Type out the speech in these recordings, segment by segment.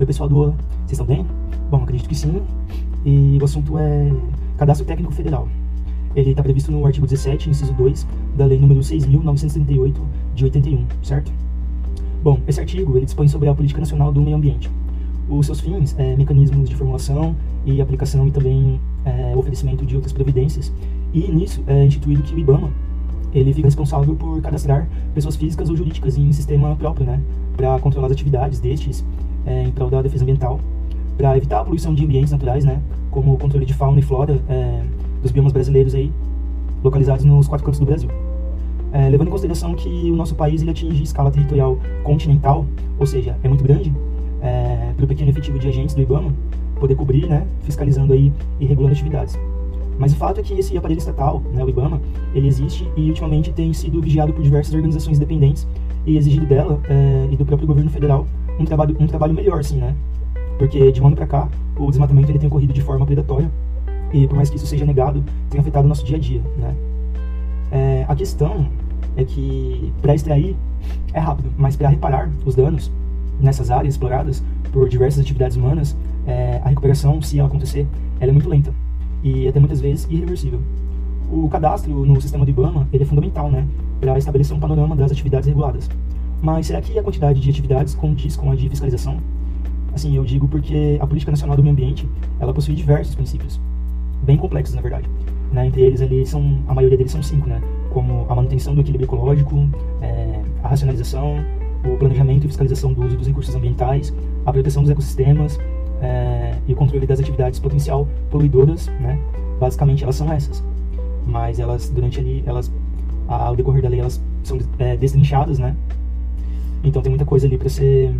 Oi pessoal do Vocês estão bem? Bom, acredito que sim. E o assunto é Cadastro Técnico Federal. Ele está previsto no artigo 17, inciso 2, da Lei número 6.938, de 81, certo? Bom, esse artigo ele dispõe sobre a Política Nacional do Meio Ambiente. Os seus fins, é, mecanismos de formulação e aplicação e também é, oferecimento de outras providências. E nisso é instituído que o IBAMA ele fica responsável por cadastrar pessoas físicas ou jurídicas em sistema próprio, né, para controlar as atividades destes é, em prol da defesa ambiental, para evitar a poluição de ambientes naturais, né, como o controle de fauna e flora é, dos biomas brasileiros aí, localizados nos quatro cantos do Brasil. É, levando em consideração que o nosso país ele atinge escala territorial continental, ou seja, é muito grande, é, para o pequeno efetivo de agentes do IBAMA poder cobrir, né, fiscalizando aí e regulando atividades. Mas o fato é que esse aparelho estatal, né, o IBAMA, ele existe e ultimamente tem sido vigiado por diversas organizações independentes e exigido dela é, e do próprio governo federal um trabalho, um trabalho melhor, sim, né? Porque de um ano para cá, o desmatamento ele tem ocorrido de forma predatória e por mais que isso seja negado, tem afetado o nosso dia a dia, né? É, a questão é que para extrair é rápido, mas para reparar os danos nessas áreas exploradas por diversas atividades humanas, é, a recuperação, se ela acontecer, ela é muito lenta e até muitas vezes irreversível. O cadastro no sistema do IBAMA ele é fundamental, né, para estabelecer um panorama das atividades reguladas. Mas será que a quantidade de atividades condiz com a de fiscalização? Assim, eu digo porque a Política Nacional do Meio Ambiente, ela possui diversos princípios, bem complexos na verdade. Né? Entre eles, eles são, a maioria deles são cinco, né? Como a manutenção do equilíbrio ecológico, é, a racionalização, o planejamento e fiscalização do uso dos recursos ambientais, a proteção dos ecossistemas é, e o controle das atividades potencial poluidoras, né? Basicamente, elas são essas. Mas elas, durante ali, elas, ao decorrer da lei, elas são é, né? Então tem muita coisa ali para ser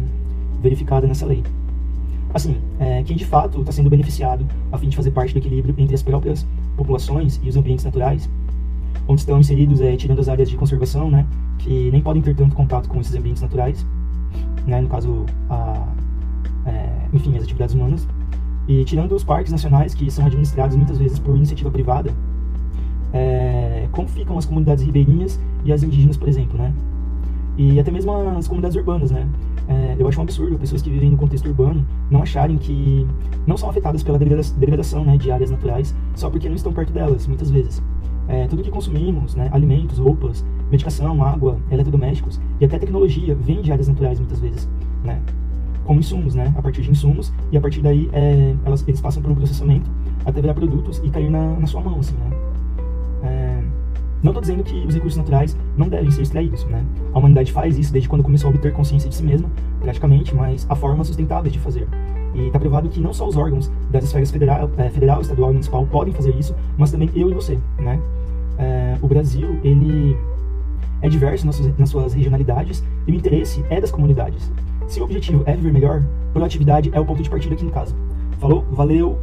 verificada nessa lei. Assim, é, quem de fato está sendo beneficiado a fim de fazer parte do equilíbrio entre as próprias populações e os ambientes naturais, onde estão inseridos, é, tirando as áreas de conservação, né, que nem podem ter tanto contato com esses ambientes naturais, né, no caso, a, é, enfim, as atividades humanas, e tirando os parques nacionais, que são administrados muitas vezes por iniciativa privada, ficam as comunidades ribeirinhas e as indígenas, por exemplo, né? E até mesmo as comunidades urbanas, né? É, eu acho um absurdo pessoas que vivem no contexto urbano não acharem que não são afetadas pela degradação né, de áreas naturais só porque não estão perto delas, muitas vezes. É, tudo que consumimos, né, alimentos, roupas, medicação, água, eletrodomésticos e até tecnologia vem de áreas naturais muitas vezes, né? Como insumos, né? A partir de insumos e a partir daí é, elas, eles passam por um processamento até virar produtos e cair na, na sua mão, assim, né? Não estou dizendo que os recursos naturais não devem ser extraídos, né? A humanidade faz isso desde quando começou a obter consciência de si mesma, praticamente, mas há formas sustentáveis de fazer. E está provado que não só os órgãos das esferas federal, é, federal, estadual e municipal podem fazer isso, mas também eu e você, né? É, o Brasil, ele é diverso nas suas, nas suas regionalidades e o interesse é das comunidades. Se o objetivo é viver melhor, proatividade é o ponto de partida aqui no caso. Falou? Valeu!